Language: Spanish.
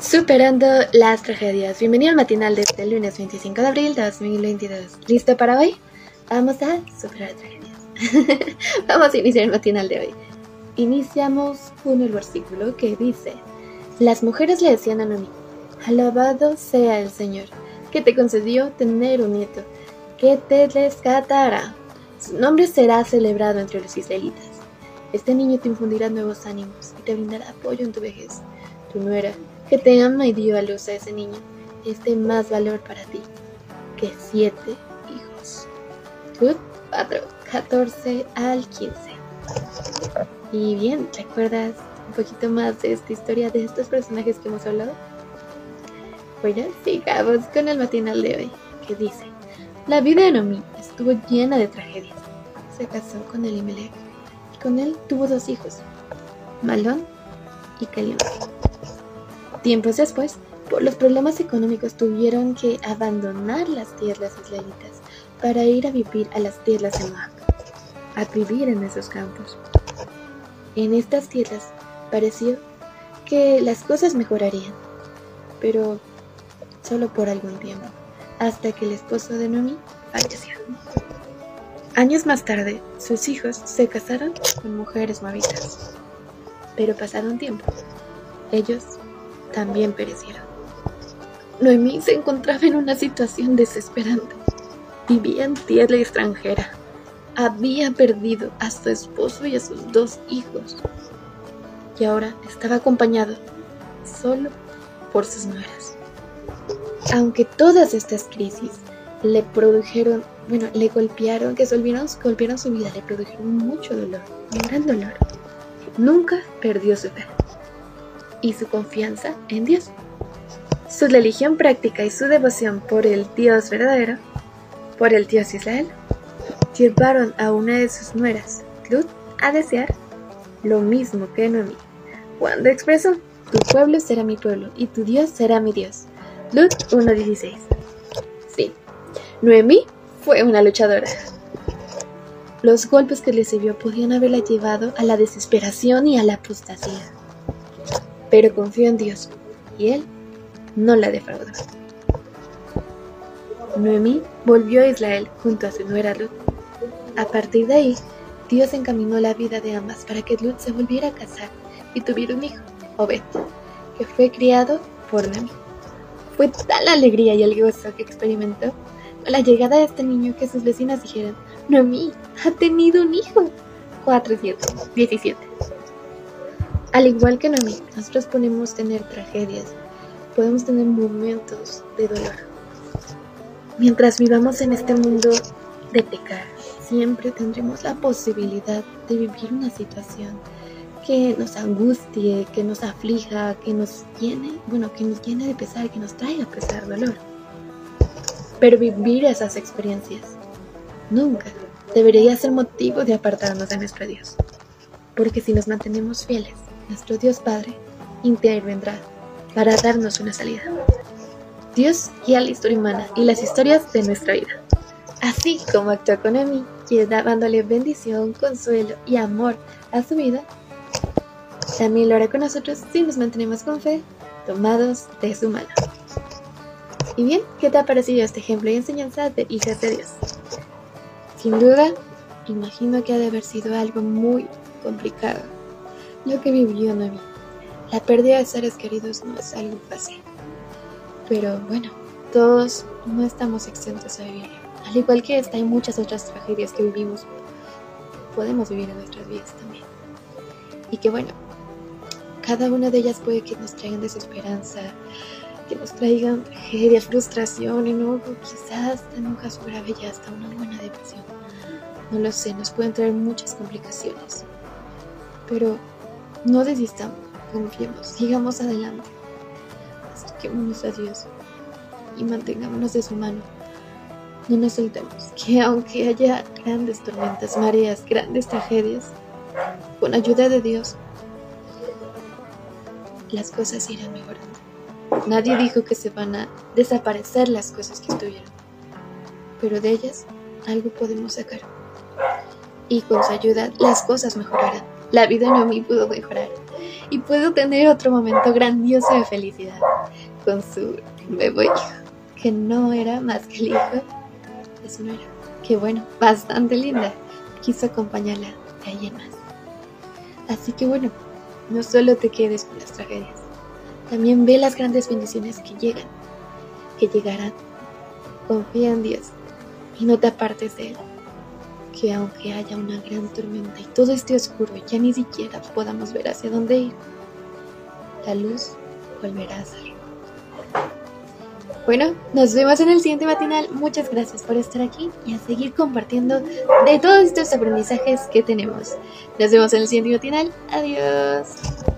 Superando las tragedias. Bienvenido al matinal de este lunes 25 de abril de 2022. ¿Listo para hoy? Vamos a superar tragedias. Vamos a iniciar el matinal de hoy. Iniciamos con el versículo que dice: Las mujeres le decían a Noemí: Alabado sea el Señor, que te concedió tener un nieto, que te rescatará. Su nombre será celebrado entre los israelitas. Este niño te infundirá nuevos ánimos y te brindará apoyo en tu vejez. Tu nuera que te ama y dio a luz a ese niño es de más valor para ti que siete hijos. 4, 14 al 15. Y bien, ¿recuerdas un poquito más de esta historia de estos personajes que hemos hablado? Bueno, sigamos con el matinal de hoy, que dice, la vida de Nomi estuvo llena de tragedias. Se casó con Elimelech y con él tuvo dos hijos, Malón y Calión. Tiempos después, por los problemas económicos tuvieron que abandonar las tierras israelitas para ir a vivir a las tierras de Moab, a vivir en esos campos. En estas tierras pareció que las cosas mejorarían, pero solo por algún tiempo, hasta que el esposo de Noemi falleció. Años más tarde, sus hijos se casaron con mujeres moabitas, pero pasado un tiempo, ellos también perecieron. Noemí se encontraba en una situación desesperante. Vivía en tierra extranjera. Había perdido a su esposo y a sus dos hijos. Y ahora estaba acompañado solo por sus nueras. Aunque todas estas crisis le produjeron, bueno, le golpearon, que golpearon, golpearon su vida, le produjeron mucho dolor, un gran dolor. Nunca perdió su fe y su confianza en Dios. Su religión práctica y su devoción por el Dios verdadero, por el Dios Israel, llevaron a una de sus nueras, Ruth, a desear lo mismo que Noemí, cuando expresó, tu pueblo será mi pueblo y tu Dios será mi Dios. Ruth 1.16. Sí, Noemí fue una luchadora. Los golpes que recibió podían haberla llevado a la desesperación y a la apostasía pero confió en Dios y Él no la defraudó. Noemí volvió a Israel junto a su nuera Ruth. A partir de ahí, Dios encaminó la vida de ambas para que Ruth se volviera a casar y tuviera un hijo, Obed, que fue criado por Noemí. Fue tal la alegría y el gozo que experimentó con la llegada de este niño que sus vecinas dijeron, Noemí ha tenido un hijo. 4, 17. Al igual que Noemí, nosotros podemos tener tragedias, podemos tener momentos de dolor. Mientras vivamos en este mundo de pecar, siempre tendremos la posibilidad de vivir una situación que nos angustie, que nos aflija, que nos llene, bueno, que nos llene de pesar, que nos traiga pesar, dolor. Pero vivir esas experiencias nunca debería ser motivo de apartarnos de nuestro Dios. Porque si nos mantenemos fieles, nuestro Dios Padre intervendrá para darnos una salida. Dios guía la historia humana y las historias de nuestra vida. Así como actuó con Emi, dándole bendición, consuelo y amor a su vida, también lo hará con nosotros si nos mantenemos con fe, tomados de su mano. Y bien, ¿qué te ha parecido este ejemplo y enseñanza de hijas de Dios? Sin duda, imagino que ha de haber sido algo muy complicado lo que vivió Noemi. La pérdida de seres queridos no es algo fácil. Pero bueno, todos no estamos exentos a vivir. Al igual que esta, hay muchas otras tragedias que vivimos, podemos vivir en nuestras vidas también. Y que bueno, cada una de ellas puede que nos traigan desesperanza, que nos traigan tragedia, frustración, enojo, quizás en un caso grave ya hasta una buena depresión. No lo sé, nos pueden traer muchas complicaciones. Pero no desistamos, confiemos, sigamos adelante. Acerquémonos a Dios y mantengámonos de su mano. No nos soltemos, que aunque haya grandes tormentas, mareas, grandes tragedias, con ayuda de Dios, las cosas irán mejorando. Nadie dijo que se van a desaparecer las cosas que estuvieron, pero de ellas algo podemos sacar. Y con su ayuda las cosas mejorarán la vida no me pudo mejorar. y puedo tener otro momento grandioso de felicidad con su nuevo hijo, que no era más que el hijo de su nuera. Que bueno, bastante linda. Quiso acompañarla de ahí en más. Así que bueno, no solo te quedes con las tragedias, también ve las grandes bendiciones que llegan, que llegarán. Confía en Dios y no te apartes de Él. Que aunque haya una gran tormenta y todo esté oscuro ya ni siquiera podamos ver hacia dónde ir, la luz volverá a salir. Bueno, nos vemos en el siguiente matinal. Muchas gracias por estar aquí y a seguir compartiendo de todos estos aprendizajes que tenemos. Nos vemos en el siguiente matinal. Adiós.